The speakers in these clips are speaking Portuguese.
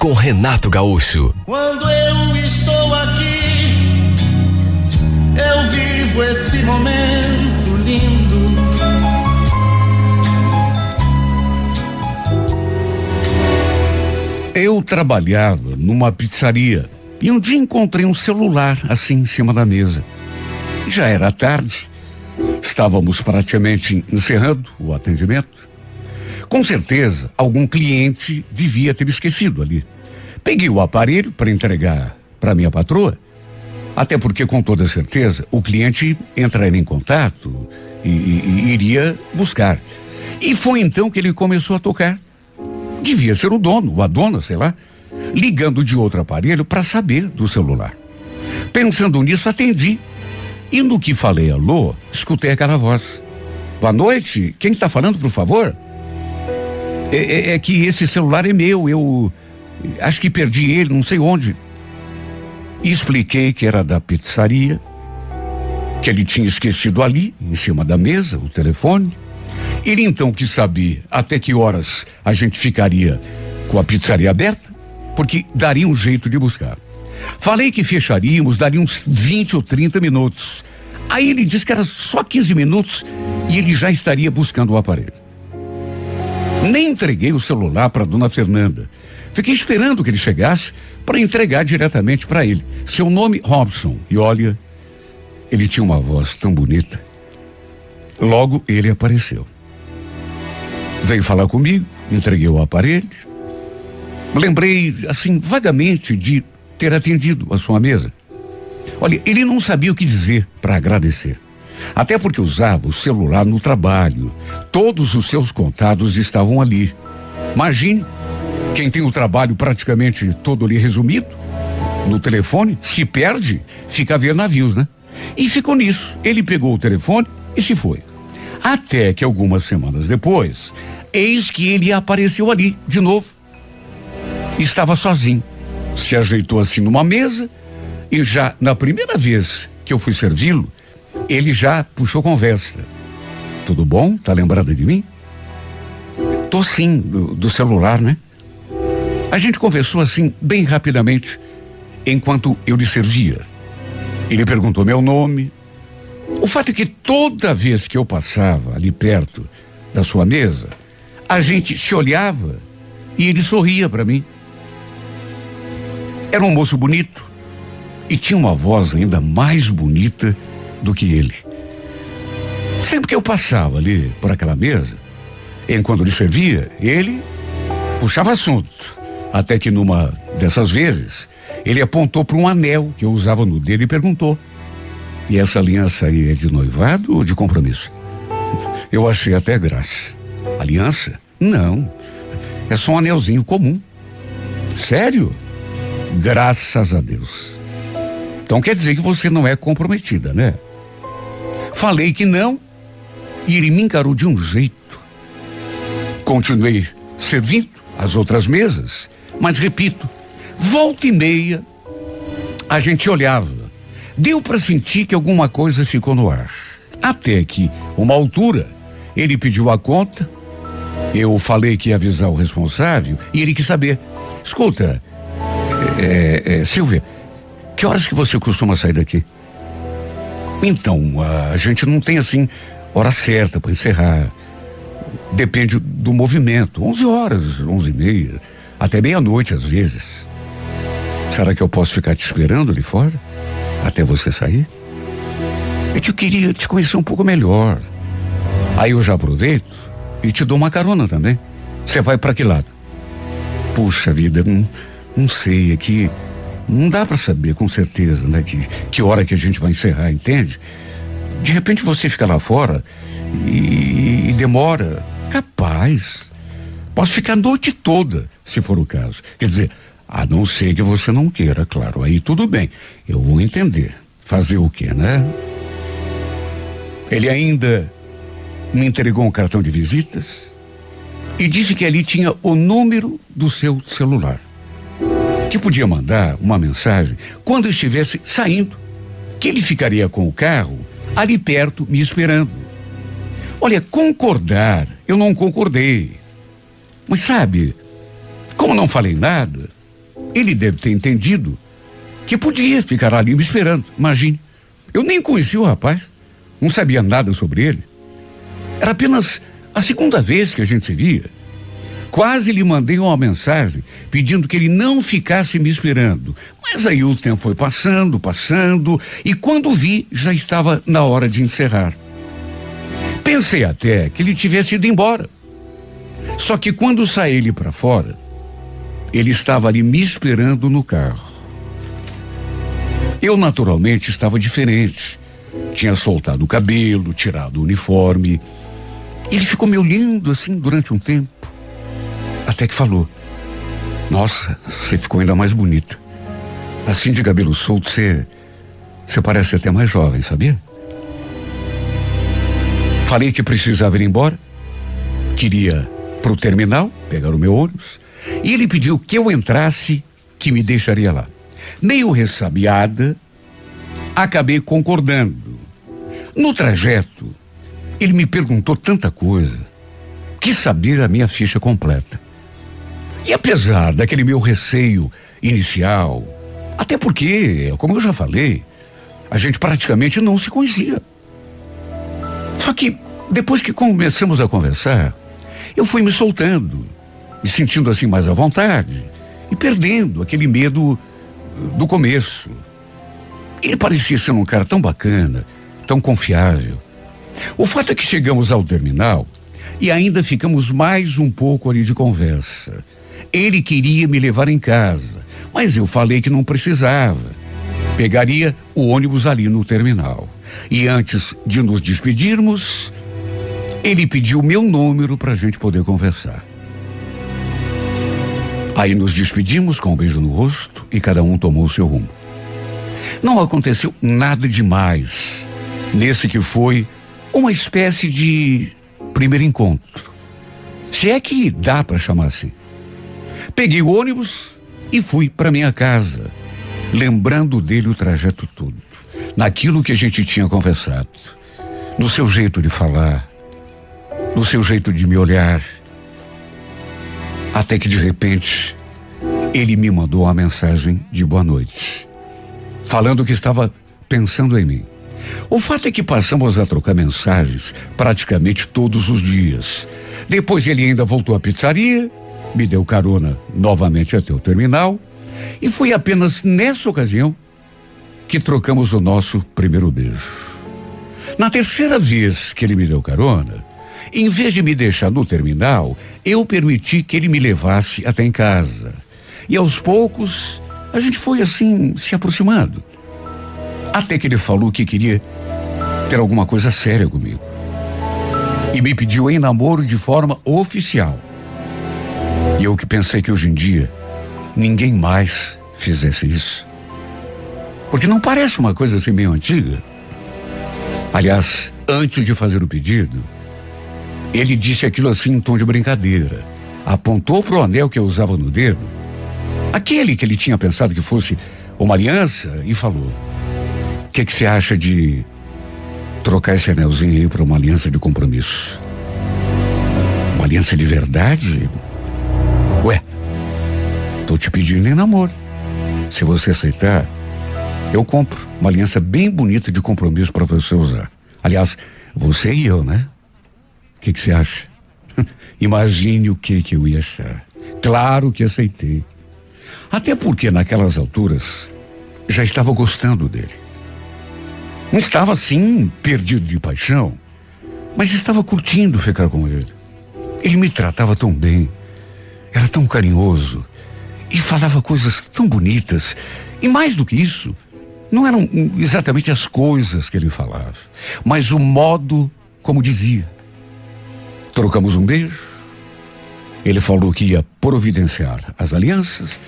com Renato Gaúcho. Quando eu estou aqui, eu vivo esse momento lindo. Eu trabalhava numa pizzaria e um dia encontrei um celular assim em cima da mesa. Já era tarde, estávamos praticamente encerrando o atendimento. Com certeza, algum cliente devia ter esquecido ali. Peguei o aparelho para entregar para minha patroa, até porque, com toda certeza, o cliente entraria em contato e, e, e iria buscar. E foi então que ele começou a tocar. Devia ser o dono, ou a dona, sei lá, ligando de outro aparelho para saber do celular. Pensando nisso, atendi. E no que falei alô, escutei aquela voz. Boa noite, quem está falando, por favor? É, é, é, que esse celular é meu, eu acho que perdi ele, não sei onde. Expliquei que era da pizzaria, que ele tinha esquecido ali, em cima da mesa, o telefone. Ele então quis saber até que horas a gente ficaria com a pizzaria aberta, porque daria um jeito de buscar. Falei que fecharíamos, daria uns 20 ou 30 minutos. Aí ele disse que era só 15 minutos e ele já estaria buscando o aparelho. Nem entreguei o celular para dona Fernanda. Fiquei esperando que ele chegasse para entregar diretamente para ele. Seu nome, Robson. E olha, ele tinha uma voz tão bonita. Logo ele apareceu. Veio falar comigo, entreguei o aparelho. Lembrei, assim, vagamente de ter atendido a sua mesa. Olha, ele não sabia o que dizer para agradecer. Até porque usava o celular no trabalho. Todos os seus contatos estavam ali. Imagine, quem tem o trabalho praticamente todo ali resumido, no telefone, se perde, fica a ver navios, né? E ficou nisso. Ele pegou o telefone e se foi. Até que algumas semanas depois, eis que ele apareceu ali, de novo. Estava sozinho. Se ajeitou assim numa mesa e já na primeira vez que eu fui servi-lo, ele já puxou conversa. Tudo bom? Tá lembrado de mim? Tô sim, do, do celular, né? A gente conversou assim, bem rapidamente, enquanto eu lhe servia. Ele perguntou meu nome. O fato é que toda vez que eu passava ali perto da sua mesa, a gente se olhava e ele sorria para mim. Era um moço bonito e tinha uma voz ainda mais bonita do que ele. Sempre que eu passava ali por aquela mesa, enquanto lhe servia, ele puxava assunto. Até que numa dessas vezes, ele apontou para um anel que eu usava no dedo e perguntou: E essa aliança aí é de noivado ou de compromisso? Eu achei até graça. Aliança? Não. É só um anelzinho comum. Sério? Graças a Deus. Então quer dizer que você não é comprometida, né? Falei que não e ele me encarou de um jeito. Continuei servindo as outras mesas, mas repito, volta e meia a gente olhava. Deu para sentir que alguma coisa ficou no ar. Até que, uma altura, ele pediu a conta, eu falei que ia avisar o responsável e ele quis saber. Escuta, é, é, Silvia, que horas que você costuma sair daqui? Então, a gente não tem assim hora certa para encerrar. Depende do movimento. 11 horas, 11 e meia, até meia-noite às vezes. Será que eu posso ficar te esperando ali fora? Até você sair? É que eu queria te conhecer um pouco melhor. Aí eu já aproveito e te dou uma carona também. Você vai para que lado? Puxa vida, não, não sei, é que não dá para saber com certeza, né? Que, que hora que a gente vai encerrar, entende? De repente você fica lá fora e, e demora. Capaz. Posso ficar a noite toda, se for o caso. Quer dizer, A não ser que você não queira, claro. Aí tudo bem. Eu vou entender. Fazer o quê, né? Ele ainda me entregou um cartão de visitas e disse que ali tinha o número do seu celular. Que podia mandar uma mensagem quando estivesse saindo. Que ele ficaria com o carro ali perto me esperando. Olha, concordar, eu não concordei. Mas sabe, como não falei nada, ele deve ter entendido que podia ficar ali me esperando. Imagine. Eu nem conhecia o rapaz, não sabia nada sobre ele. Era apenas a segunda vez que a gente se via. Quase lhe mandei uma mensagem pedindo que ele não ficasse me esperando. Mas aí o tempo foi passando, passando, e quando vi, já estava na hora de encerrar. Pensei até que ele tivesse ido embora. Só que quando saí ele para fora, ele estava ali me esperando no carro. Eu naturalmente estava diferente. Tinha soltado o cabelo, tirado o uniforme. Ele ficou me olhando assim durante um tempo. Até que falou: Nossa, você ficou ainda mais bonita. Assim de cabelo solto, você. Você parece até mais jovem, sabia? Falei que precisava ir embora. Queria pro terminal, pegar o meu ônibus. E ele pediu que eu entrasse, que me deixaria lá. Meio ressabiada, acabei concordando. No trajeto, ele me perguntou tanta coisa. Quis saber a minha ficha completa. E apesar daquele meu receio inicial, até porque, como eu já falei, a gente praticamente não se conhecia. Só que depois que começamos a conversar, eu fui me soltando, me sentindo assim mais à vontade e perdendo aquele medo uh, do começo. Ele parecia ser um cara tão bacana, tão confiável. O fato é que chegamos ao terminal e ainda ficamos mais um pouco ali de conversa. Ele queria me levar em casa, mas eu falei que não precisava. Pegaria o ônibus ali no terminal. E antes de nos despedirmos, ele pediu meu número para a gente poder conversar. Aí nos despedimos com um beijo no rosto e cada um tomou o seu rumo. Não aconteceu nada demais nesse que foi uma espécie de primeiro encontro. Se é que dá para chamar assim. Peguei o ônibus e fui para minha casa, lembrando dele o trajeto todo, naquilo que a gente tinha conversado, no seu jeito de falar, no seu jeito de me olhar. Até que de repente ele me mandou uma mensagem de boa noite, falando que estava pensando em mim. O fato é que passamos a trocar mensagens praticamente todos os dias. Depois ele ainda voltou à pizzaria me deu carona novamente até o terminal e foi apenas nessa ocasião que trocamos o nosso primeiro beijo. Na terceira vez que ele me deu carona, em vez de me deixar no terminal, eu permiti que ele me levasse até em casa. E aos poucos, a gente foi assim, se aproximando. Até que ele falou que queria ter alguma coisa séria comigo. E me pediu em namoro de forma oficial. E eu que pensei que hoje em dia ninguém mais fizesse isso. Porque não parece uma coisa assim meio antiga. Aliás, antes de fazer o pedido, ele disse aquilo assim em tom de brincadeira. Apontou para o anel que eu usava no dedo, aquele que ele tinha pensado que fosse uma aliança, e falou: O que você acha de trocar esse anelzinho aí para uma aliança de compromisso? Uma aliança de verdade? Ué, tô te pedindo em namoro. Se você aceitar, eu compro uma aliança bem bonita de compromisso para você usar. Aliás, você e eu, né? O que você acha? Imagine o que que eu ia achar. Claro que aceitei. Até porque naquelas alturas já estava gostando dele. Não estava assim perdido de paixão, mas estava curtindo ficar com ele. Ele me tratava tão bem. Era tão carinhoso e falava coisas tão bonitas. E mais do que isso, não eram exatamente as coisas que ele falava, mas o modo como dizia. Trocamos um beijo. Ele falou que ia providenciar as alianças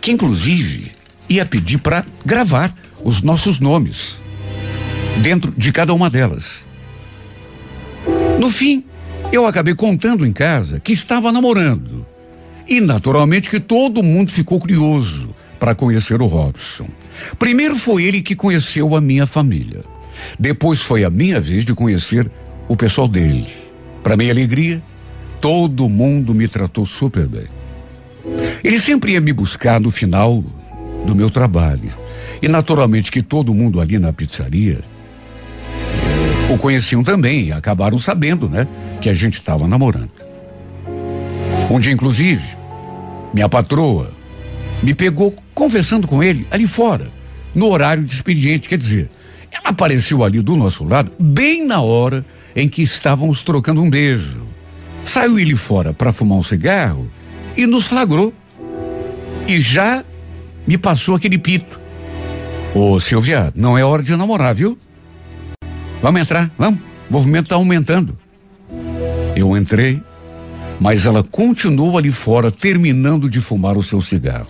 que inclusive ia pedir para gravar os nossos nomes dentro de cada uma delas. No fim, eu acabei contando em casa que estava namorando. E naturalmente que todo mundo ficou curioso para conhecer o Robson. Primeiro foi ele que conheceu a minha família. Depois foi a minha vez de conhecer o pessoal dele. Para minha alegria, todo mundo me tratou super bem. Ele sempre ia me buscar no final do meu trabalho. E naturalmente que todo mundo ali na pizzaria eh, o conheciam também e acabaram sabendo, né? Que a gente estava namorando. Um dia, inclusive, minha patroa me pegou conversando com ele ali fora, no horário de expediente. Quer dizer, ela apareceu ali do nosso lado, bem na hora em que estávamos trocando um beijo. Saiu ele fora para fumar um cigarro e nos flagrou. E já me passou aquele pito. Ô Silvia, não é hora de namorar, viu? Vamos entrar, vamos. O movimento está aumentando. Eu entrei, mas ela continuou ali fora, terminando de fumar o seu cigarro.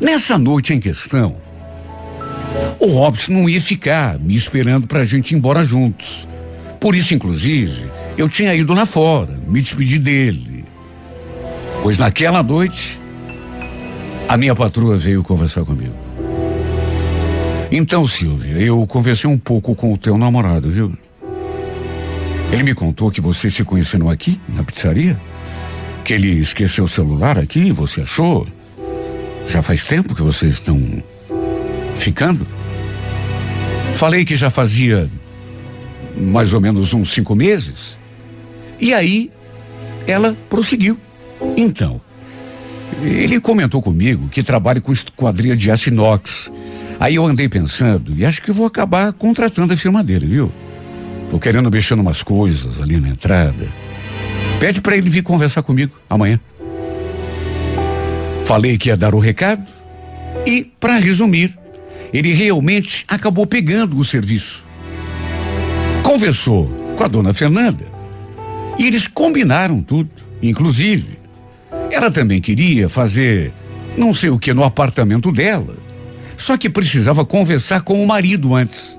Nessa noite em questão, o Robson não ia ficar me esperando para a gente ir embora juntos. Por isso, inclusive, eu tinha ido lá fora, me despedir dele. Pois naquela noite, a minha patroa veio conversar comigo. Então, Silvia, eu conversei um pouco com o teu namorado, viu? Ele me contou que vocês se conheceram aqui, na pizzaria? Que ele esqueceu o celular aqui, você achou? Já faz tempo que vocês estão ficando? Falei que já fazia mais ou menos uns cinco meses. E aí ela prosseguiu. Então, ele comentou comigo que trabalha com esquadria de aço inox. Aí eu andei pensando e acho que vou acabar contratando a firma dele, viu? Tô querendo mexer umas coisas ali na entrada. Pede para ele vir conversar comigo amanhã. Falei que ia dar o recado e, para resumir, ele realmente acabou pegando o serviço. Conversou com a dona Fernanda e eles combinaram tudo. Inclusive, ela também queria fazer não sei o que no apartamento dela, só que precisava conversar com o marido antes.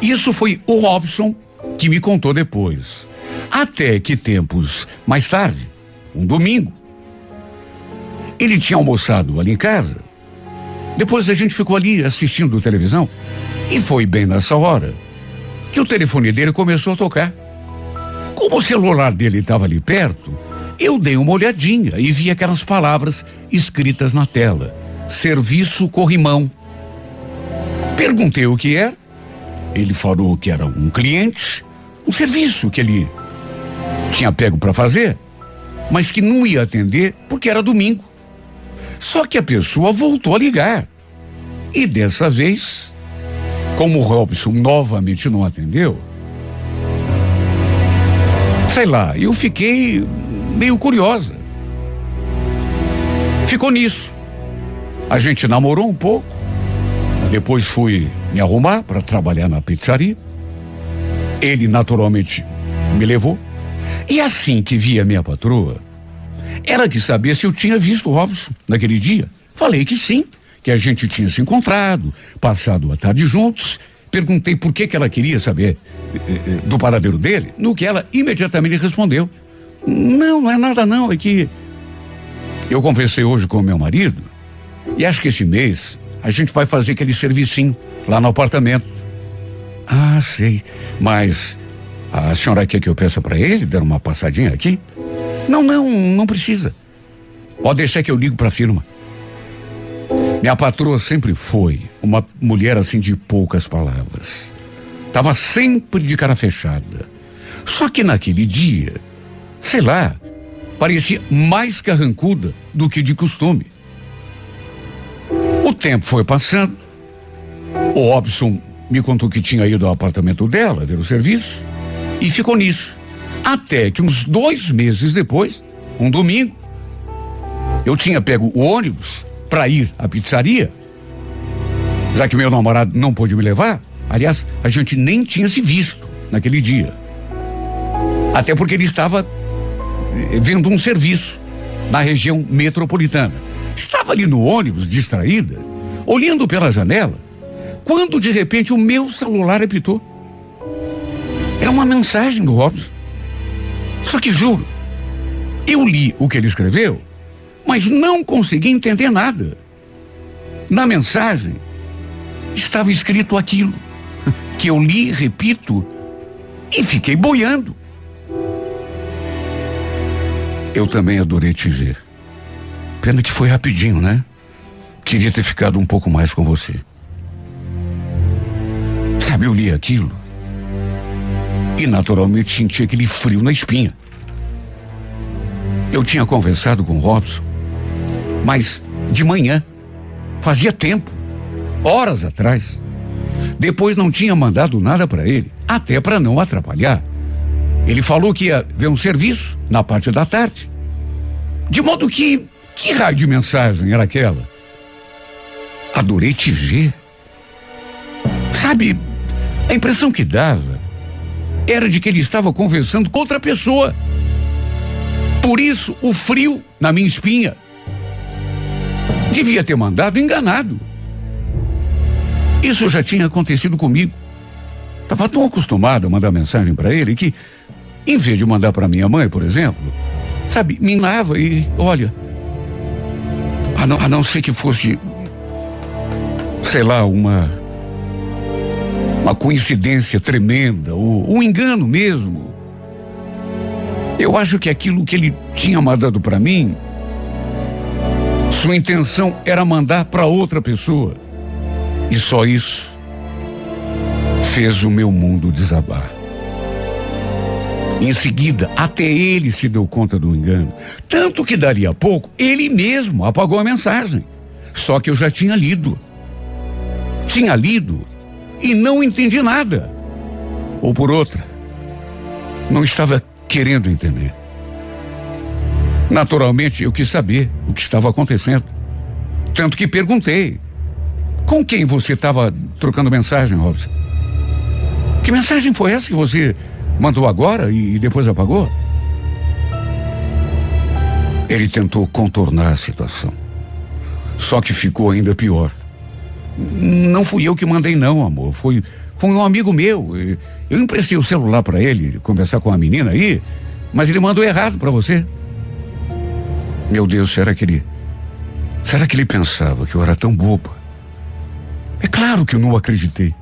Isso foi o Robson que me contou depois. Até que tempos mais tarde, um domingo, ele tinha almoçado ali em casa. Depois a gente ficou ali assistindo televisão e foi bem nessa hora que o telefone dele começou a tocar. Como o celular dele estava ali perto, eu dei uma olhadinha e vi aquelas palavras escritas na tela: Serviço Corrimão. Perguntei o que era. Ele falou que era um cliente, um serviço que ele tinha pego para fazer, mas que não ia atender porque era domingo. Só que a pessoa voltou a ligar. E dessa vez, como o Robson novamente não atendeu, sei lá, eu fiquei meio curiosa. Ficou nisso. A gente namorou um pouco. Depois fui me arrumar para trabalhar na pizzaria. Ele naturalmente me levou. E assim que vi a minha patroa, ela quis saber se eu tinha visto o Robson naquele dia. Falei que sim, que a gente tinha se encontrado, passado a tarde juntos. Perguntei por que, que ela queria saber eh, eh, do paradeiro dele, no que ela imediatamente respondeu: Não, não é nada não, é que eu conversei hoje com meu marido e acho que esse mês a gente vai fazer aquele servicinho lá no apartamento. Ah, sei, mas a senhora quer que eu peça para ele dar uma passadinha aqui? Não, não, não precisa. Pode deixar que eu ligo para a firma. Minha patroa sempre foi uma mulher assim de poucas palavras. Tava sempre de cara fechada. Só que naquele dia, sei lá, parecia mais carrancuda do que de costume. O tempo foi passando. O Robson me contou que tinha ido ao apartamento dela ver o serviço e ficou nisso. Até que uns dois meses depois, um domingo, eu tinha pego o ônibus para ir à pizzaria, já que meu namorado não pôde me levar. Aliás, a gente nem tinha se visto naquele dia. Até porque ele estava eh, vendo um serviço na região metropolitana. Estava ali no ônibus, distraída, olhando pela janela, quando de repente o meu celular apitou. Era uma mensagem do Robson. Só que juro, eu li o que ele escreveu, mas não consegui entender nada. Na mensagem estava escrito aquilo que eu li, repito, e fiquei boiando. Eu também adorei te ver. Pena que foi rapidinho, né? Queria ter ficado um pouco mais com você. Sabe, eu li aquilo e naturalmente senti aquele frio na espinha. Eu tinha conversado com o Robson, mas de manhã, fazia tempo, horas atrás. Depois não tinha mandado nada para ele, até para não atrapalhar. Ele falou que ia ver um serviço na parte da tarde. De modo que, que raio de mensagem era aquela? Adorei te ver. Sabe, a impressão que dava era de que ele estava conversando com outra pessoa. Por isso, o frio na minha espinha. Devia ter mandado enganado. Isso já tinha acontecido comigo. Estava tão acostumado a mandar mensagem para ele que, em vez de mandar para minha mãe, por exemplo, sabe, me lava e olha. A não, a não ser que fosse, sei lá, uma uma coincidência tremenda, ou um engano mesmo. Eu acho que aquilo que ele tinha mandado para mim, sua intenção era mandar para outra pessoa. E só isso fez o meu mundo desabar. Em seguida, até ele se deu conta do engano. Tanto que daria pouco, ele mesmo apagou a mensagem. Só que eu já tinha lido. Tinha lido e não entendi nada. Ou por outra, não estava querendo entender. Naturalmente, eu quis saber o que estava acontecendo. Tanto que perguntei: com quem você estava trocando mensagem, Robson? Que mensagem foi essa que você mandou agora e, e depois apagou? Ele tentou contornar a situação. Só que ficou ainda pior. Não fui eu que mandei, não, amor. Foi, foi um amigo meu. Eu emprestei o celular para ele conversar com a menina aí, mas ele mandou errado para você. Meu Deus, será que ele. Será que ele pensava que eu era tão boba? É claro que eu não acreditei.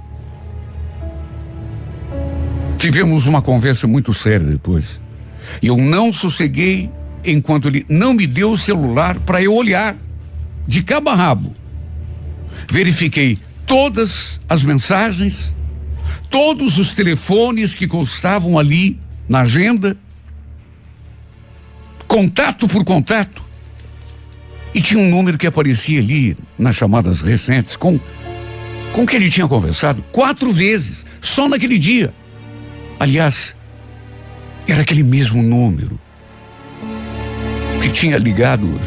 Tivemos uma conversa muito séria depois. E eu não sosseguei enquanto ele não me deu o celular para eu olhar de cabo a rabo Verifiquei todas as mensagens, todos os telefones que constavam ali na agenda, contato por contato. E tinha um número que aparecia ali nas chamadas recentes com com que ele tinha conversado quatro vezes, só naquele dia. Aliás, era aquele mesmo número que tinha ligado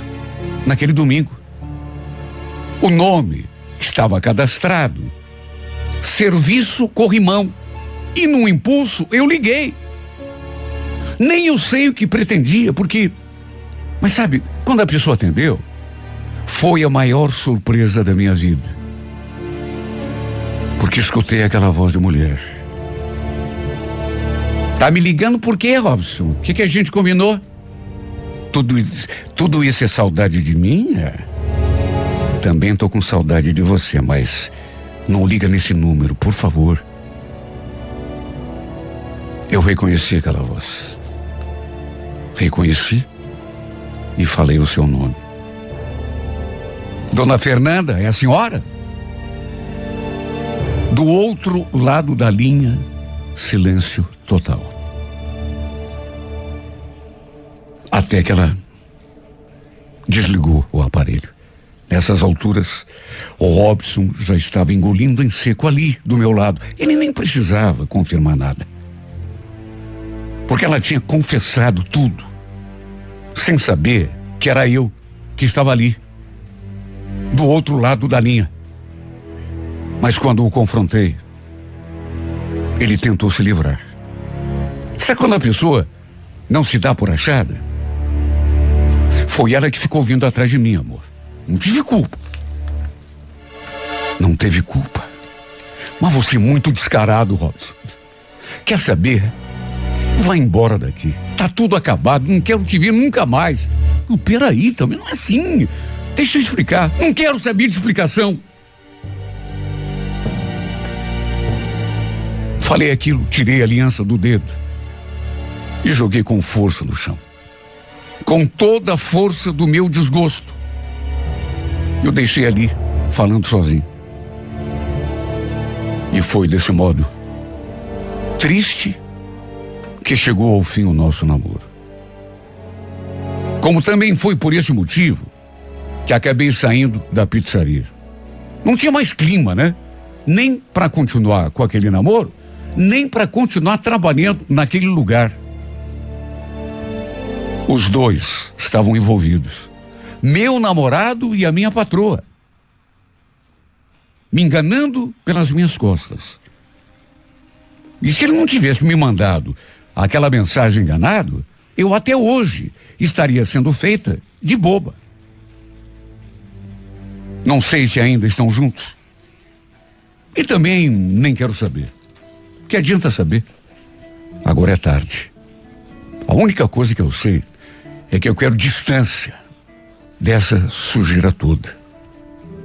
naquele domingo. O nome estava cadastrado. Serviço corrimão. E num impulso eu liguei. Nem eu sei o que pretendia, porque. Mas sabe, quando a pessoa atendeu, foi a maior surpresa da minha vida. Porque escutei aquela voz de mulher. Tá me ligando por quê, Robson? O que, que a gente combinou? Tudo, tudo isso é saudade de mim? É? Também tô com saudade de você, mas não liga nesse número, por favor. Eu reconheci aquela voz. Reconheci e falei o seu nome. Dona Fernanda, é a senhora? Do outro lado da linha, silêncio total. Até que ela desligou o aparelho. Nessas alturas, o Robson já estava engolindo em seco ali, do meu lado. Ele nem precisava confirmar nada. Porque ela tinha confessado tudo, sem saber que era eu que estava ali, do outro lado da linha. Mas quando o confrontei, ele tentou se livrar. Sabe quando a pessoa não se dá por achada? Foi ela que ficou vindo atrás de mim, amor. Não tive culpa. Não teve culpa. Mas você é muito descarado, Robson. Quer saber? Vai embora daqui. Tá tudo acabado. Não quero te ver nunca mais. Não, peraí, também não é assim. Deixa eu explicar. Não quero saber de explicação. Falei aquilo, tirei a aliança do dedo e joguei com força no chão. Com toda a força do meu desgosto. Eu deixei ali, falando sozinho. E foi desse modo, triste, que chegou ao fim o nosso namoro. Como também foi por esse motivo que acabei saindo da pizzaria. Não tinha mais clima, né? Nem para continuar com aquele namoro, nem para continuar trabalhando naquele lugar. Os dois estavam envolvidos. Meu namorado e a minha patroa. Me enganando pelas minhas costas. E se ele não tivesse me mandado aquela mensagem enganado, eu até hoje estaria sendo feita de boba. Não sei se ainda estão juntos. E também nem quero saber. Que adianta saber? Agora é tarde. A única coisa que eu sei é que eu quero distância dessa sujeira toda.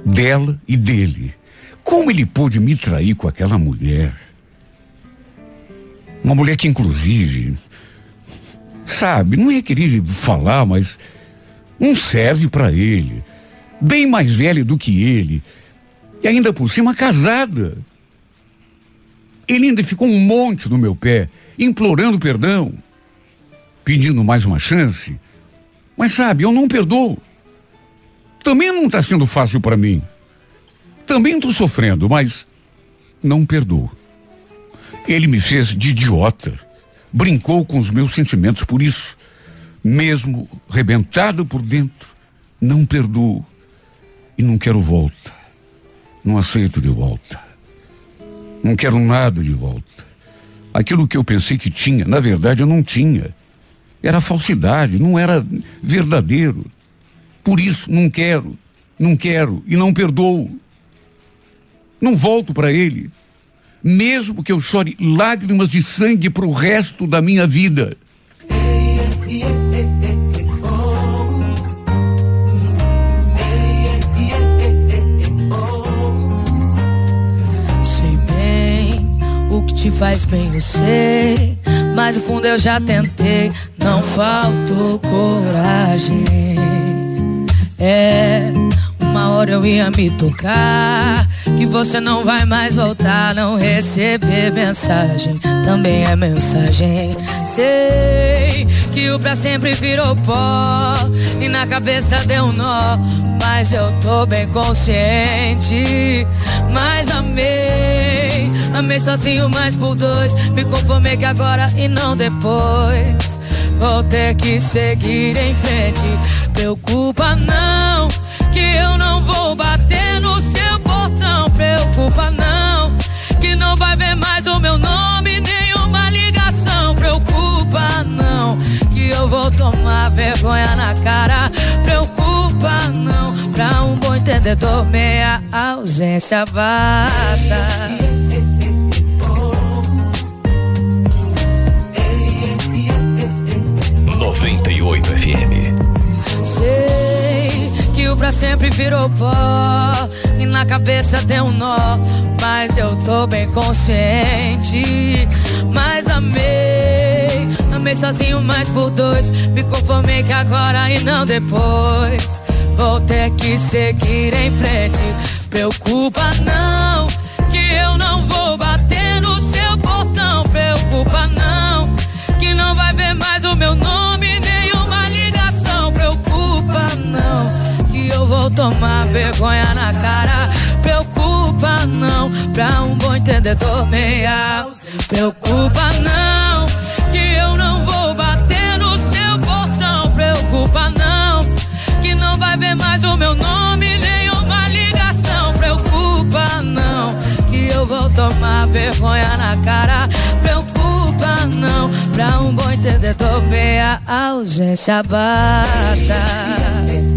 Dela e dele. Como ele pôde me trair com aquela mulher? Uma mulher que, inclusive, sabe, não ia querer falar, mas não serve para ele bem mais velha do que ele, e ainda por cima casada. Ele ainda ficou um monte no meu pé, implorando perdão, pedindo mais uma chance. Mas sabe, eu não perdoo. Também não está sendo fácil para mim. Também estou sofrendo, mas não perdoo. Ele me fez de idiota, brincou com os meus sentimentos por isso, mesmo rebentado por dentro, não perdoo e não quero volta. Não aceito de volta. Não quero nada de volta. Aquilo que eu pensei que tinha, na verdade eu não tinha. Era falsidade, não era verdadeiro. Por isso não quero, não quero e não perdoo. Não volto para ele, mesmo que eu chore lágrimas de sangue para o resto da minha vida. te faz bem, eu sei. Mas no fundo eu já tentei, não faltou coragem. É, uma hora eu ia me tocar. Que você não vai mais voltar, não receber mensagem. Também é mensagem. Sei que o pra sempre virou pó. E na cabeça deu um nó. Mas eu tô bem consciente. Mas amei Amei sozinho, mas por dois. Me conformei que agora e não depois. Vou ter que seguir em frente. Preocupa não, que eu não vou bater no seu portão. Preocupa não, que não vai ver mais o meu nome, nenhuma ligação. Preocupa não, que eu vou tomar vergonha na cara. Preocupa não, pra um bom entendedor, meia ausência basta. FM. Sei que o pra sempre virou pó e na cabeça tem um nó, mas eu tô bem consciente. Mas amei, amei sozinho, mas por dois. Me conformei que agora e não depois. Vou ter que seguir em frente. Preocupa não, que eu não vou bater vou tomar vergonha na cara. Preocupa não, pra um bom entendedor meia. Preocupa não, que eu não vou bater no seu portão. Preocupa não, que não vai ver mais o meu nome, nenhuma ligação. Preocupa não, que eu vou tomar vergonha na cara. Preocupa não, pra um bom entendedor meia ausência basta.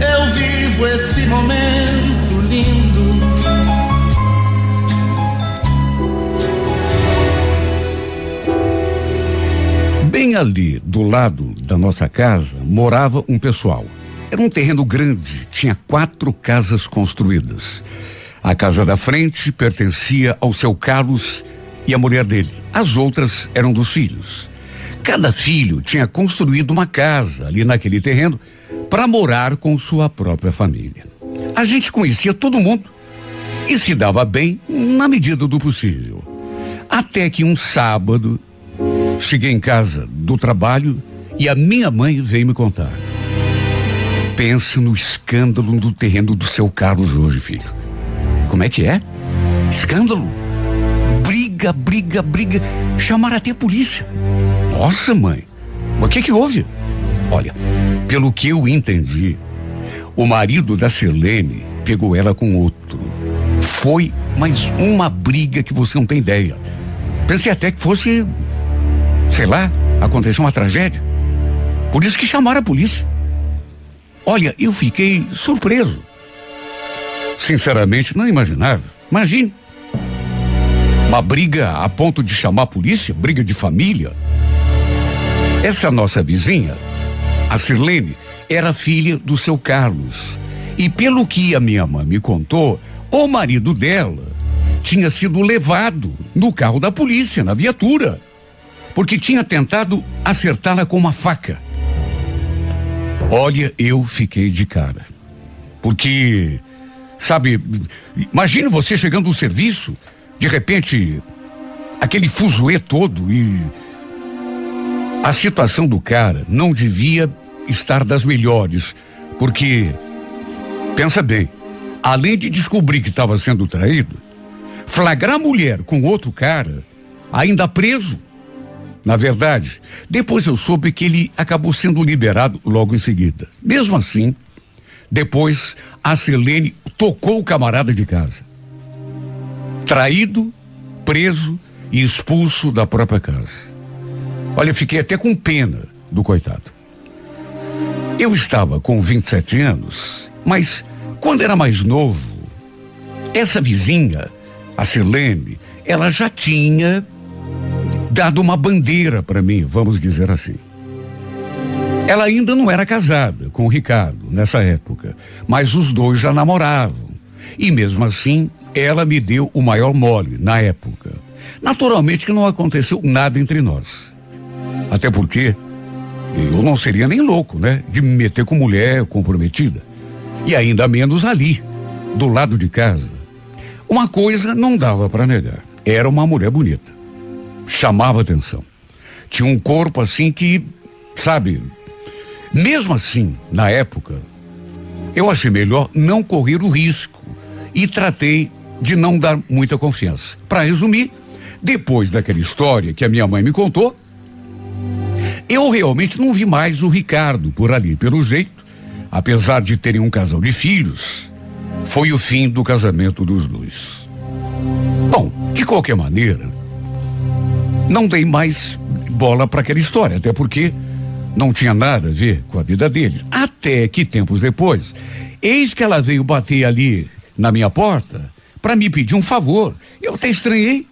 eu vivo esse momento lindo. Bem ali, do lado da nossa casa, morava um pessoal. Era um terreno grande, tinha quatro casas construídas. A casa da frente pertencia ao seu Carlos e a mulher dele. As outras eram dos filhos. Cada filho tinha construído uma casa ali naquele terreno para morar com sua própria família. A gente conhecia todo mundo e se dava bem na medida do possível. Até que um sábado cheguei em casa do trabalho e a minha mãe veio me contar. Pense no escândalo do terreno do seu Carlos hoje, filho. Como é que é? Escândalo? Briga, briga, briga. Chamaram até a polícia. Nossa, mãe. O que que houve? Olha, pelo que eu entendi, o marido da Selene pegou ela com outro. Foi mais uma briga que você não tem ideia. Pensei até que fosse, sei lá, aconteceu uma tragédia. Por isso que chamaram a polícia. Olha, eu fiquei surpreso. Sinceramente, não imaginava. Imagine. Uma briga a ponto de chamar a polícia, briga de família. Essa nossa vizinha, a Sirlene, era filha do seu Carlos. E pelo que a minha mãe me contou, o marido dela tinha sido levado no carro da polícia, na viatura, porque tinha tentado acertá-la com uma faca. Olha, eu fiquei de cara. Porque, sabe, imagine você chegando no serviço, de repente, aquele fuzuê todo e. A situação do cara não devia estar das melhores, porque, pensa bem, além de descobrir que estava sendo traído, flagrar a mulher com outro cara, ainda preso. Na verdade, depois eu soube que ele acabou sendo liberado logo em seguida. Mesmo assim, depois a Selene tocou o camarada de casa. Traído, preso e expulso da própria casa. Olha, fiquei até com pena do coitado. Eu estava com 27 anos, mas quando era mais novo, essa vizinha, a Selene, ela já tinha dado uma bandeira para mim, vamos dizer assim. Ela ainda não era casada com o Ricardo nessa época, mas os dois já namoravam. E mesmo assim, ela me deu o maior mole na época. Naturalmente que não aconteceu nada entre nós. Até porque eu não seria nem louco, né? De me meter com mulher comprometida. E ainda menos ali, do lado de casa. Uma coisa não dava para negar. Era uma mulher bonita. Chamava atenção. Tinha um corpo assim que, sabe, mesmo assim, na época, eu achei melhor não correr o risco e tratei de não dar muita confiança. Para resumir, depois daquela história que a minha mãe me contou, eu realmente não vi mais o Ricardo por ali, pelo jeito, apesar de terem um casal de filhos, foi o fim do casamento dos dois. Bom, de qualquer maneira, não dei mais bola para aquela história, até porque não tinha nada a ver com a vida deles. Até que tempos depois, eis que ela veio bater ali na minha porta para me pedir um favor. Eu até estranhei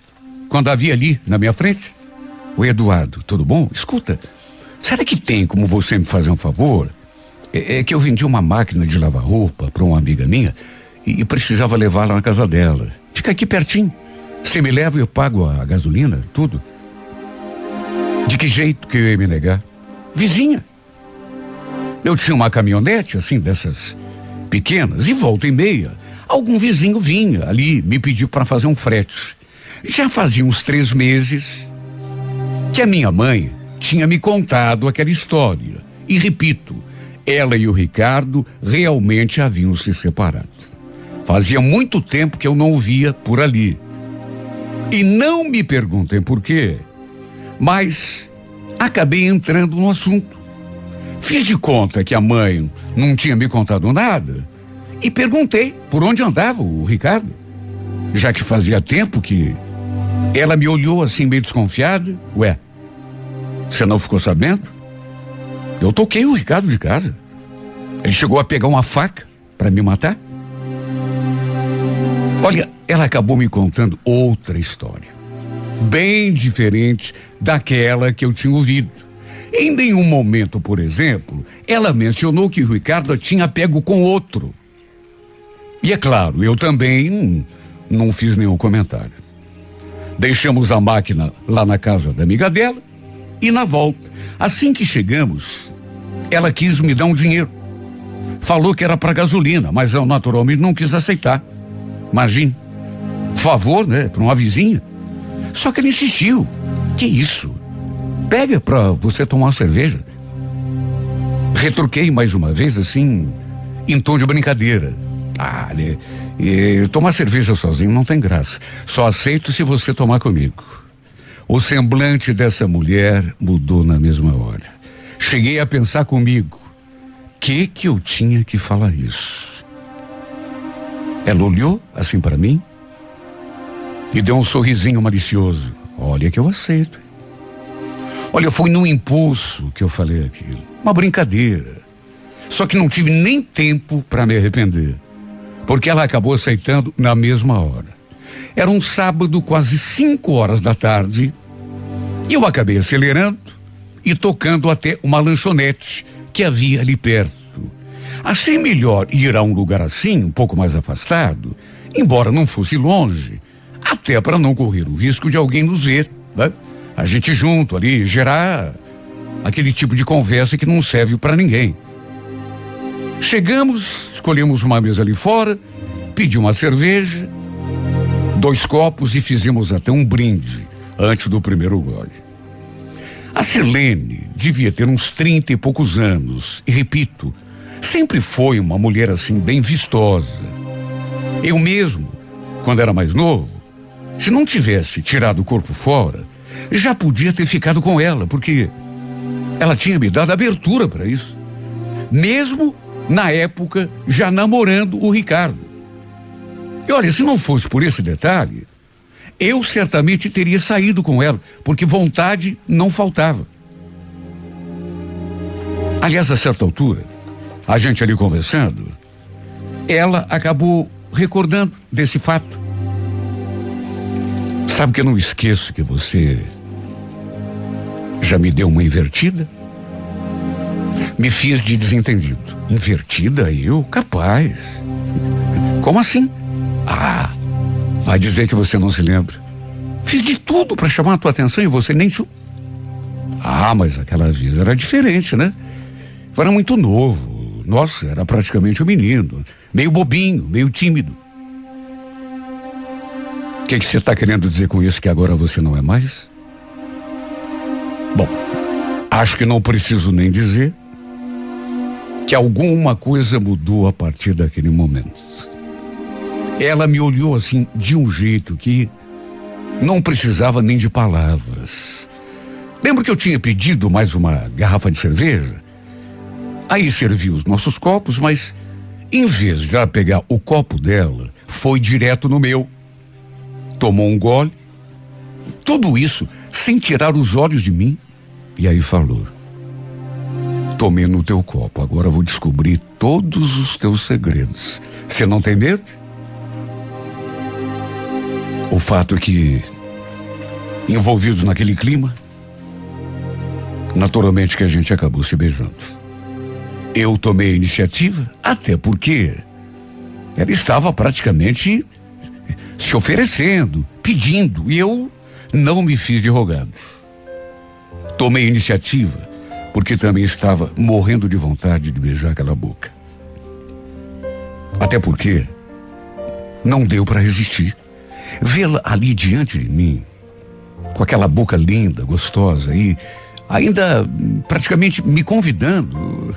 quando a vi ali na minha frente. O Eduardo, tudo bom? Escuta, será que tem como você me fazer um favor? É, é que eu vendi uma máquina de lavar roupa para uma amiga minha e, e precisava levá-la na casa dela. Fica aqui pertinho. Você me leva e eu pago a gasolina, tudo. De que jeito que eu ia me negar? Vizinha. Eu tinha uma caminhonete, assim, dessas pequenas, e volta e meia. Algum vizinho vinha ali me pedir para fazer um frete. Já fazia uns três meses que a minha mãe tinha me contado aquela história. E repito, ela e o Ricardo realmente haviam se separado. Fazia muito tempo que eu não o via por ali. E não me perguntem por quê, mas acabei entrando no assunto. Fiz de conta que a mãe não tinha me contado nada e perguntei por onde andava o Ricardo. Já que fazia tempo que ela me olhou assim meio desconfiada. Ué, você não ficou sabendo? Eu toquei o Ricardo de casa. Ele chegou a pegar uma faca para me matar. Olha, ela acabou me contando outra história, bem diferente daquela que eu tinha ouvido. Em nenhum momento, por exemplo, ela mencionou que o Ricardo tinha pego com outro. E é claro, eu também não fiz nenhum comentário. Deixamos a máquina lá na casa da amiga dela e na volta, assim que chegamos, ela quis me dar um dinheiro. Falou que era para gasolina, mas eu naturalmente não quis aceitar. Imagine. Favor, né? Para uma vizinha. Só que ele insistiu. Que isso? Pega para você tomar uma cerveja. Retruquei mais uma vez, assim, em tom de brincadeira. Ah, né? E tomar cerveja sozinho não tem graça. Só aceito se você tomar comigo. O semblante dessa mulher mudou na mesma hora. Cheguei a pensar comigo, que que eu tinha que falar isso? Ela olhou assim para mim e deu um sorrisinho malicioso. Olha que eu aceito. Olha, foi num impulso que eu falei aquilo. Uma brincadeira. Só que não tive nem tempo para me arrepender porque ela acabou aceitando na mesma hora. Era um sábado, quase cinco horas da tarde, e eu acabei acelerando e tocando até uma lanchonete que havia ali perto. Achei melhor ir a um lugar assim, um pouco mais afastado, embora não fosse longe, até para não correr o risco de alguém nos ver, né? A gente junto ali, gerar aquele tipo de conversa que não serve para ninguém. Chegamos, escolhemos uma mesa ali fora, pedi uma cerveja, dois copos e fizemos até um brinde antes do primeiro gole. A Selene devia ter uns trinta e poucos anos, e repito, sempre foi uma mulher assim bem vistosa. Eu mesmo, quando era mais novo, se não tivesse tirado o corpo fora, já podia ter ficado com ela, porque ela tinha me dado abertura para isso. Mesmo na época, já namorando o Ricardo. E olha, se não fosse por esse detalhe, eu certamente teria saído com ela, porque vontade não faltava. Aliás, a certa altura, a gente ali conversando, ela acabou recordando desse fato. Sabe que eu não esqueço que você já me deu uma invertida? Me fiz de desentendido. Invertida eu? Capaz. Como assim? Ah, vai dizer que você não se lembra. Fiz de tudo para chamar a tua atenção e você nem chu. Ah, mas aquela vez era diferente, né? Eu era muito novo. Nossa, era praticamente um menino. Meio bobinho, meio tímido. O que você está querendo dizer com isso que agora você não é mais? Bom, acho que não preciso nem dizer que alguma coisa mudou a partir daquele momento. Ela me olhou assim de um jeito que não precisava nem de palavras. Lembro que eu tinha pedido mais uma garrafa de cerveja? Aí servi os nossos copos, mas em vez de ela pegar o copo dela, foi direto no meu. Tomou um gole. Tudo isso sem tirar os olhos de mim. E aí falou: Tomei no teu copo, agora vou descobrir todos os teus segredos. Você não tem medo? O fato é que, envolvidos naquele clima, naturalmente que a gente acabou se beijando. Eu tomei a iniciativa, até porque ela estava praticamente se oferecendo, pedindo, e eu não me fiz de rogado. Tomei a iniciativa porque também estava morrendo de vontade de beijar aquela boca. Até porque não deu para resistir. Vê-la ali diante de mim, com aquela boca linda, gostosa e ainda praticamente me convidando,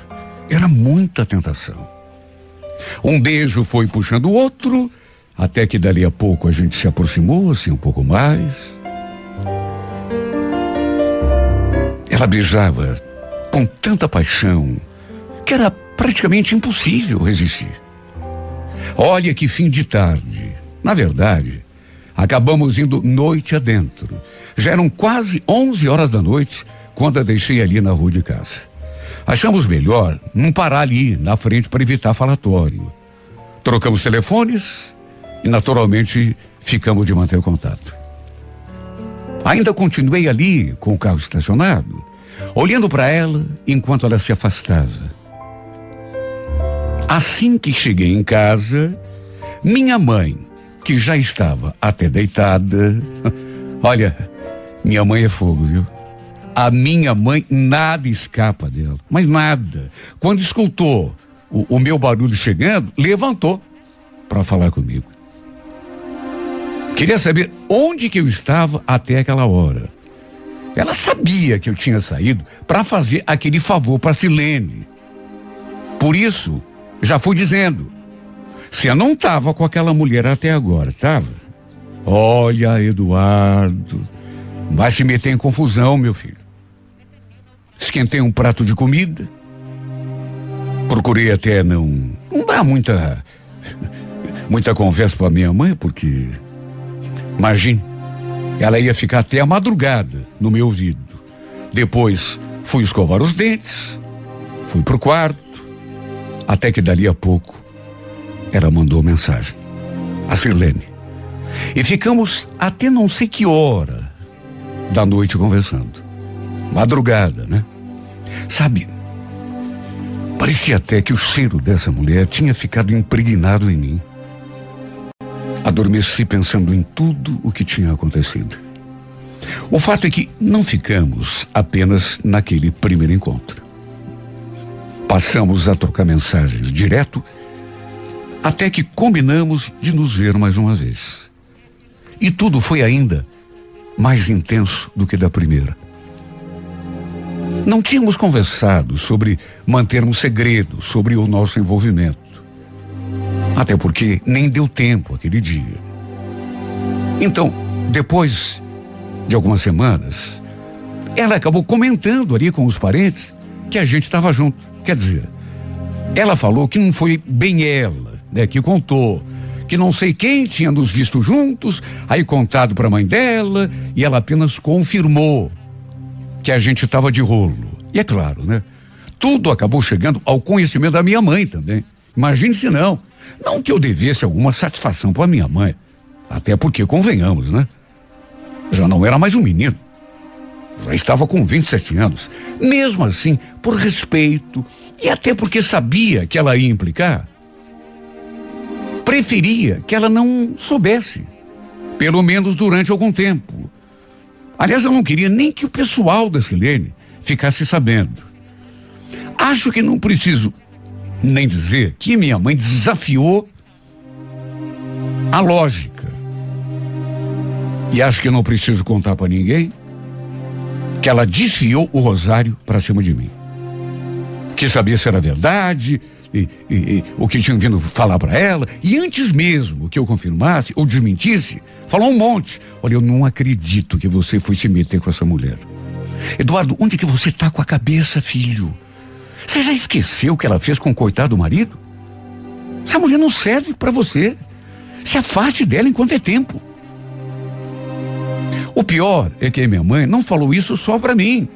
era muita tentação. Um beijo foi puxando o outro, até que dali a pouco a gente se aproximou assim um pouco mais. Ela beijava com tanta paixão que era praticamente impossível resistir. Olha que fim de tarde. Na verdade, acabamos indo noite adentro. Já eram quase 11 horas da noite quando a deixei ali na rua de casa. Achamos melhor não parar ali na frente para evitar falatório. Trocamos telefones e naturalmente ficamos de manter o contato. Ainda continuei ali com o carro estacionado, olhando para ela enquanto ela se afastava. Assim que cheguei em casa, minha mãe, que já estava até deitada, olha, minha mãe é fogo, viu? A minha mãe, nada escapa dela, mas nada. Quando escutou o, o meu barulho chegando, levantou para falar comigo. Queria saber onde que eu estava até aquela hora. Ela sabia que eu tinha saído para fazer aquele favor para Silene. Por isso, já fui dizendo. Eu não estava com aquela mulher até agora, estava? Olha, Eduardo, vai se meter em confusão, meu filho. Esquentei um prato de comida. Procurei até não, não dar muita muita conversa para minha mãe, porque imagine, ela ia ficar até a madrugada no meu ouvido. Depois fui escovar os dentes, fui pro quarto, até que dali a pouco ela mandou mensagem. A Silene. E ficamos até não sei que hora da noite conversando. Madrugada, né? Sabe, parecia até que o cheiro dessa mulher tinha ficado impregnado em mim. Adormeci pensando em tudo o que tinha acontecido. O fato é que não ficamos apenas naquele primeiro encontro. Passamos a trocar mensagens direto até que combinamos de nos ver mais uma vez. E tudo foi ainda mais intenso do que da primeira. Não tínhamos conversado sobre mantermos segredo sobre o nosso envolvimento. Até porque nem deu tempo aquele dia. Então, depois de algumas semanas, ela acabou comentando ali com os parentes que a gente estava junto. Quer dizer, ela falou que não foi bem ela, né, que contou que não sei quem tinha nos visto juntos, aí contado para a mãe dela, e ela apenas confirmou que a gente estava de rolo. E é claro, né? Tudo acabou chegando ao conhecimento da minha mãe também. Imagine se não. Não que eu devesse alguma satisfação para minha mãe. Até porque, convenhamos, né? Já não era mais um menino. Já estava com 27 anos. Mesmo assim, por respeito e até porque sabia que ela ia implicar, preferia que ela não soubesse. Pelo menos durante algum tempo. Aliás, eu não queria nem que o pessoal da Silene ficasse sabendo. Acho que não preciso nem dizer que minha mãe desafiou a lógica. E acho que não preciso contar para ninguém que ela desfiou o rosário para cima de mim. Quis saber se era verdade, e, e, e, o que tinham vindo falar para ela, e antes mesmo que eu confirmasse ou desmentisse, falou um monte. Olha, eu não acredito que você foi se meter com essa mulher. Eduardo, onde que você tá com a cabeça, filho? Você já esqueceu o que ela fez com o coitado do marido? Essa mulher não serve para você. Se afaste dela enquanto é tempo. O pior é que minha mãe não falou isso só para mim.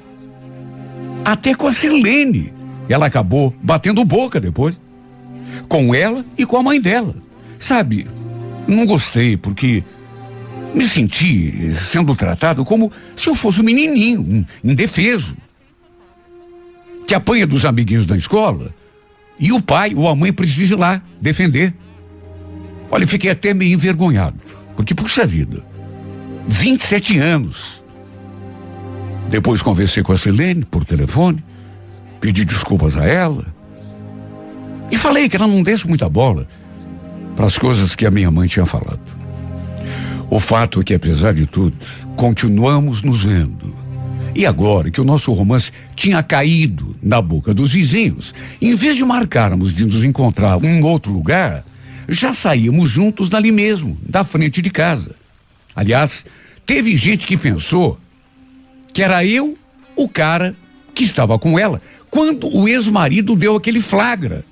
Até com a Silene. Ela acabou batendo boca depois. Com ela e com a mãe dela. Sabe, não gostei porque me senti sendo tratado como se eu fosse um menininho, um indefeso. Que apanha dos amiguinhos da escola e o pai ou a mãe precisa ir lá defender. Olha, fiquei até meio envergonhado. Porque, puxa vida, 27 anos. Depois conversei com a Selene por telefone, pedi desculpas a ela e falei que ela não desse muita bola para as coisas que a minha mãe tinha falado. O fato é que, apesar de tudo, continuamos nos vendo. E agora que o nosso romance tinha caído na boca dos vizinhos, em vez de marcarmos de nos encontrar em outro lugar, já saímos juntos dali mesmo, da frente de casa. Aliás, teve gente que pensou que era eu o cara que estava com ela quando o ex-marido deu aquele flagra.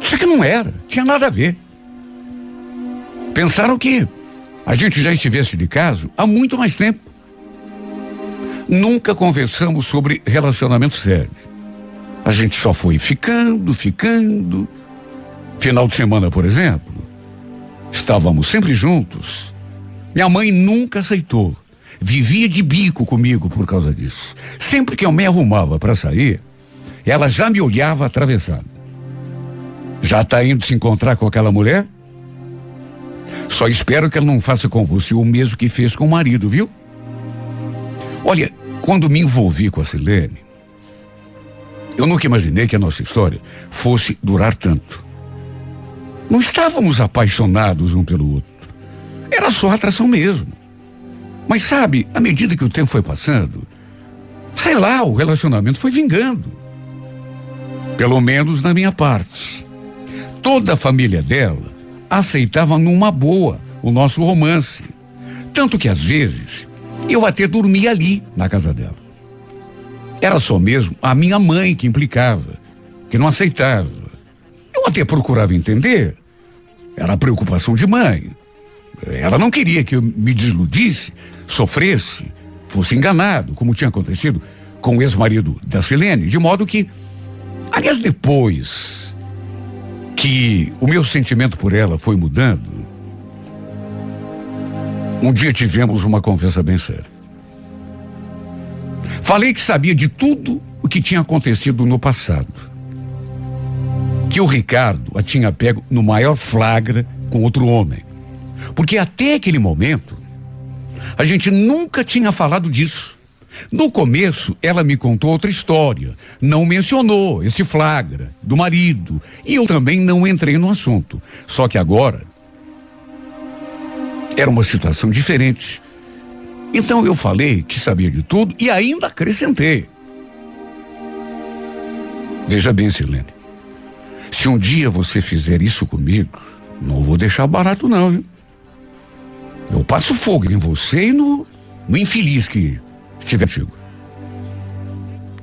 Só que não era, tinha nada a ver. Pensaram que a gente já estivesse de caso há muito mais tempo. Nunca conversamos sobre relacionamento sério. A gente só foi ficando, ficando. Final de semana, por exemplo, estávamos sempre juntos. Minha mãe nunca aceitou. Vivia de bico comigo por causa disso. Sempre que eu me arrumava para sair, ela já me olhava atravessado. Já está indo se encontrar com aquela mulher? Só espero que ela não faça com você o mesmo que fez com o marido, viu? Olha, quando me envolvi com a Silene, eu nunca imaginei que a nossa história fosse durar tanto. Não estávamos apaixonados um pelo outro. Era só atração mesmo. Mas sabe, à medida que o tempo foi passando, sei lá, o relacionamento foi vingando. Pelo menos na minha parte. Toda a família dela aceitava numa boa o nosso romance. Tanto que às vezes eu até dormia ali na casa dela. Era só mesmo a minha mãe que implicava, que não aceitava. Eu até procurava entender. Era preocupação de mãe. Ela não queria que eu me desiludisse, sofresse, fosse enganado, como tinha acontecido com o ex-marido da Silene, de modo que, aliás, depois que o meu sentimento por ela foi mudando, um dia tivemos uma conversa bem séria. Falei que sabia de tudo o que tinha acontecido no passado. Que o Ricardo a tinha pego no maior flagra com outro homem. Porque até aquele momento, a gente nunca tinha falado disso. No começo, ela me contou outra história. Não mencionou esse flagra do marido. E eu também não entrei no assunto. Só que agora, era uma situação diferente. Então eu falei que sabia de tudo e ainda acrescentei. Veja bem, Silene. Se um dia você fizer isso comigo, não vou deixar barato, não, viu? Eu passo fogo em você e no, no infeliz que estiver contigo.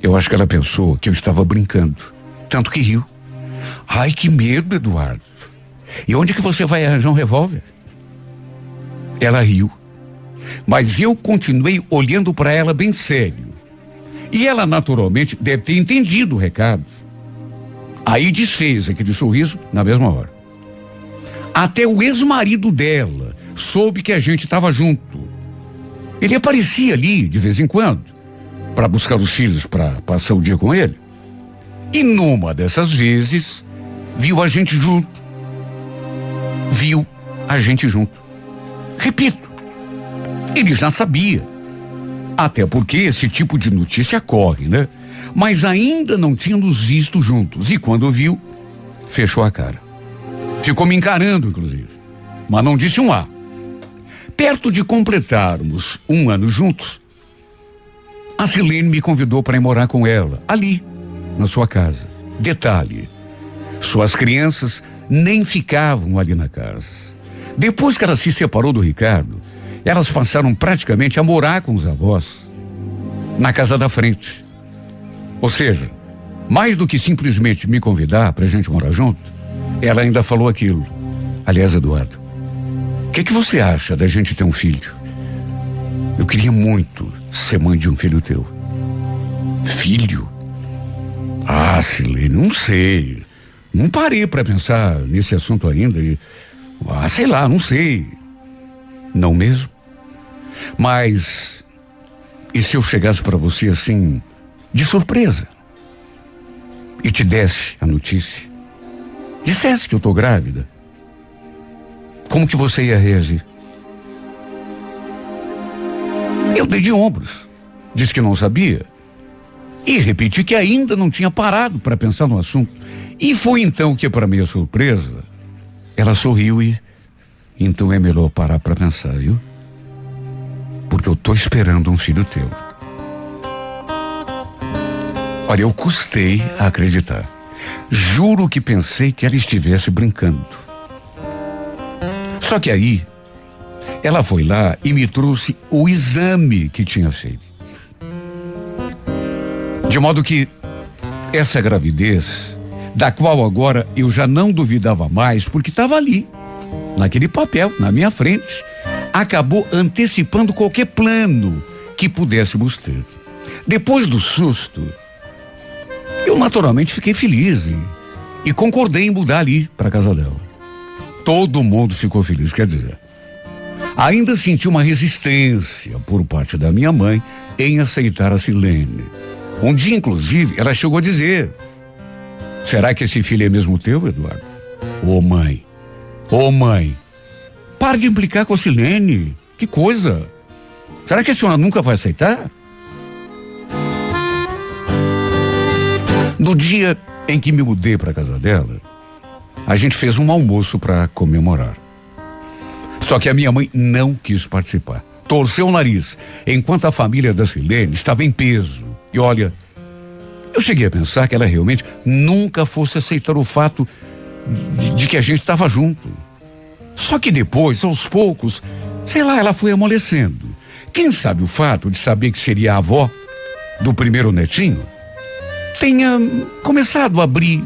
Eu acho que ela pensou que eu estava brincando. Tanto que riu. Ai, que medo, Eduardo. E onde que você vai arranjar um revólver? Ela riu. Mas eu continuei olhando para ela bem sério. E ela, naturalmente, deve ter entendido o recado. Aí desfez aquele sorriso na mesma hora. Até o ex-marido dela soube que a gente estava junto. Ele aparecia ali de vez em quando para buscar os filhos para passar o dia com ele. E numa dessas vezes viu a gente junto. Viu a gente junto. Repito, ele já sabia. Até porque esse tipo de notícia corre, né? Mas ainda não tinha nos visto juntos. E quando viu, fechou a cara. Ficou me encarando, inclusive. Mas não disse um A. Perto de completarmos um ano juntos, a Silene me convidou para ir morar com ela, ali, na sua casa. Detalhe: suas crianças nem ficavam ali na casa. Depois que ela se separou do Ricardo, elas passaram praticamente a morar com os avós, na casa da frente. Ou seja, mais do que simplesmente me convidar para a gente morar junto, ela ainda falou aquilo. Aliás, Eduardo, que, que você acha da gente ter um filho? Eu queria muito ser mãe de um filho teu. Filho? Ah, Silene, não sei. Não parei para pensar nesse assunto ainda. E, ah, sei lá, não sei. Não mesmo? Mas e se eu chegasse para você assim, de surpresa, e te desse a notícia? Dissesse que eu tô grávida? Como que você ia reagir? Eu dei de ombros. Disse que não sabia. E repeti que ainda não tinha parado para pensar no assunto. E foi então que, para minha surpresa, ela sorriu e. Então é melhor parar para pensar, viu? Porque eu tô esperando um filho teu. Olha, eu custei a acreditar. Juro que pensei que ela estivesse brincando. Só que aí, ela foi lá e me trouxe o exame que tinha feito. De modo que essa gravidez, da qual agora eu já não duvidava mais, porque estava ali, naquele papel, na minha frente, acabou antecipando qualquer plano que pudéssemos ter. Depois do susto, eu naturalmente fiquei feliz e, e concordei em mudar ali para casa dela. Todo mundo ficou feliz, quer dizer. Ainda senti uma resistência por parte da minha mãe em aceitar a Silene. Um dia, inclusive, ela chegou a dizer: Será que esse filho é mesmo teu, Eduardo? Ô oh, mãe, ô oh, mãe, para de implicar com a Silene. Que coisa! Será que a senhora nunca vai aceitar? No dia em que me mudei para casa dela, a gente fez um almoço para comemorar. Só que a minha mãe não quis participar. Torceu o nariz, enquanto a família da Silene estava em peso. E olha, eu cheguei a pensar que ela realmente nunca fosse aceitar o fato de, de que a gente estava junto. Só que depois, aos poucos, sei lá, ela foi amolecendo. Quem sabe o fato de saber que seria a avó do primeiro netinho tenha começado a abrir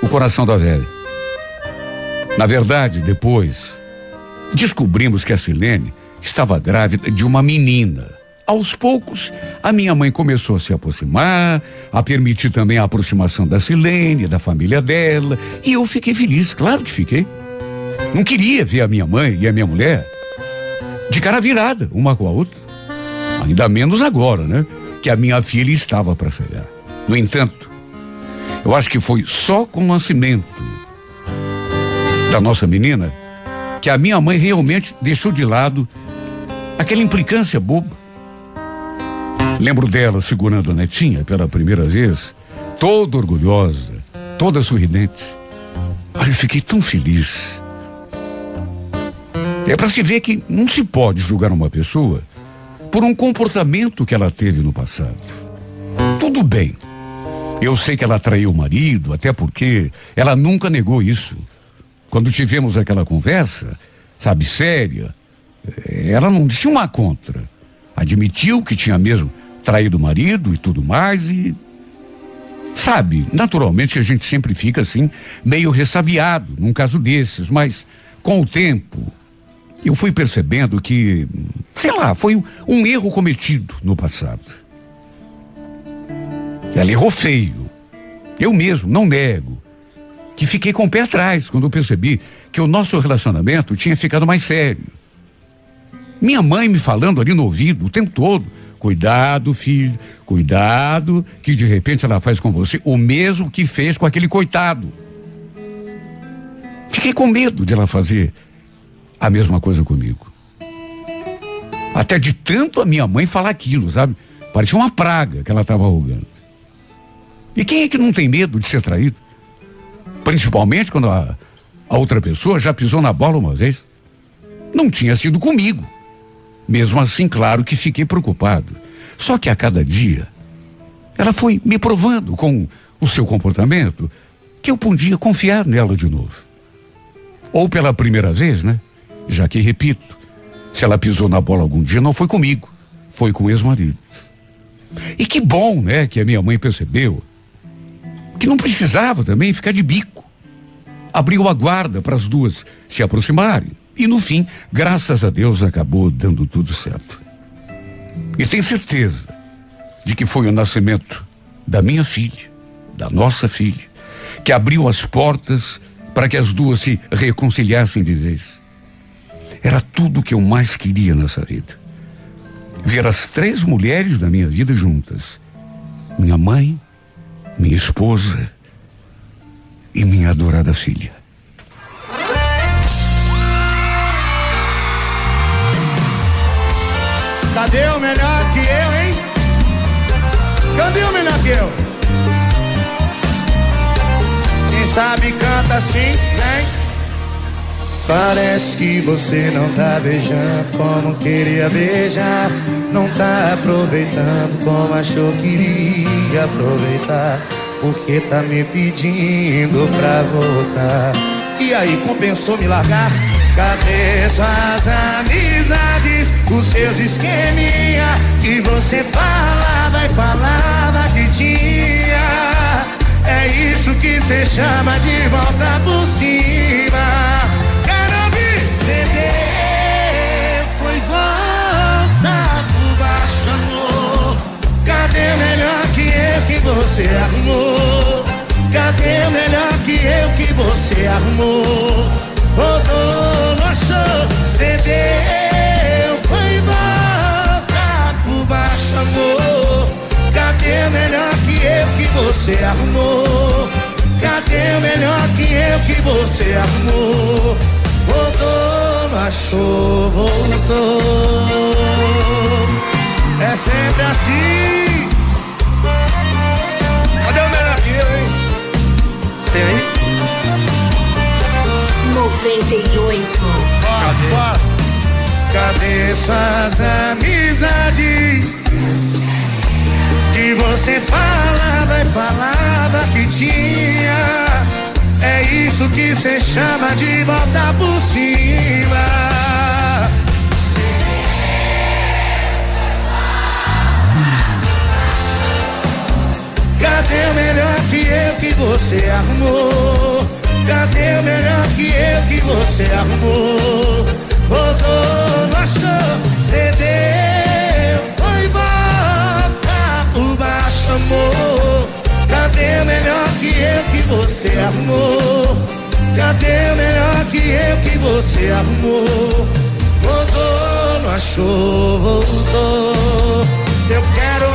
o coração da velha. Na verdade, depois, descobrimos que a Silene estava grávida de uma menina. Aos poucos, a minha mãe começou a se aproximar, a permitir também a aproximação da Silene, da família dela, e eu fiquei feliz, claro que fiquei. Não queria ver a minha mãe e a minha mulher de cara virada, uma com a outra. Ainda menos agora, né? Que a minha filha estava para chegar. No entanto, eu acho que foi só com o nascimento da nossa menina que a minha mãe realmente deixou de lado aquela implicância boba. Lembro dela segurando a netinha pela primeira vez, toda orgulhosa, toda sorridente. Olha, eu fiquei tão feliz. É para se ver que não se pode julgar uma pessoa por um comportamento que ela teve no passado. Tudo bem, eu sei que ela traiu o marido, até porque ela nunca negou isso. Quando tivemos aquela conversa, sabe, séria, eh, ela não disse uma contra. Admitiu que tinha mesmo traído o marido e tudo mais e. Sabe, naturalmente que a gente sempre fica assim, meio ressabiado num caso desses, mas com o tempo eu fui percebendo que, sei lá, foi um erro cometido no passado. Ela errou feio. Eu mesmo, não nego. Que fiquei com o pé atrás quando percebi que o nosso relacionamento tinha ficado mais sério. Minha mãe me falando ali no ouvido o tempo todo: cuidado, filho, cuidado, que de repente ela faz com você o mesmo que fez com aquele coitado. Fiquei com medo de ela fazer a mesma coisa comigo. Até de tanto a minha mãe falar aquilo, sabe? Parecia uma praga que ela estava rogando. E quem é que não tem medo de ser traído? Principalmente quando a, a outra pessoa já pisou na bola uma vez. Não tinha sido comigo. Mesmo assim, claro que fiquei preocupado. Só que a cada dia, ela foi me provando com o seu comportamento que eu podia confiar nela de novo. Ou pela primeira vez, né? Já que, repito, se ela pisou na bola algum dia, não foi comigo, foi com o ex-marido. E que bom, né, que a minha mãe percebeu que não precisava também ficar de bico. Abriu a guarda para as duas se aproximarem. E no fim, graças a Deus, acabou dando tudo certo. E tenho certeza de que foi o nascimento da minha filha, da nossa filha, que abriu as portas para que as duas se reconciliassem de vez. Era tudo o que eu mais queria nessa vida. Ver as três mulheres da minha vida juntas. Minha mãe, minha esposa e minha adorada filha. Cadê o melhor que eu, hein? Cadê o melhor que eu? Quem sabe canta assim, vem. Parece que você não tá beijando como queria beijar. Não tá aproveitando como achou que iria aproveitar. Porque tá me pedindo pra voltar. E aí, compensou me largar? Cadê suas amizades? Os seus esqueminha que você falava e falava que tinha. É isso que cê chama de volta por cima. Cadê melhor que eu que você arrumou? Cadê melhor que eu que você arrumou? Rodou, achou? CD foi volta por baixo, amor. Cadê melhor que eu que você arrumou? Cadê melhor que eu que você arrumou? Voltou, não achou, voltou. É sempre assim. 98. Cadê? Cadê suas amizades? Que você falava e falava que tinha. É isso que cê chama de volta por cima. Cadê o melhor que eu que você arrumou? Cadê o melhor que eu que você arrumou? Rodou, não achou, cedeu, foi volta por baixo, amor. Cadê o melhor que eu que você arrumou? Cadê o melhor que eu que você arrumou? Voltou, não achou, voltou. Eu quero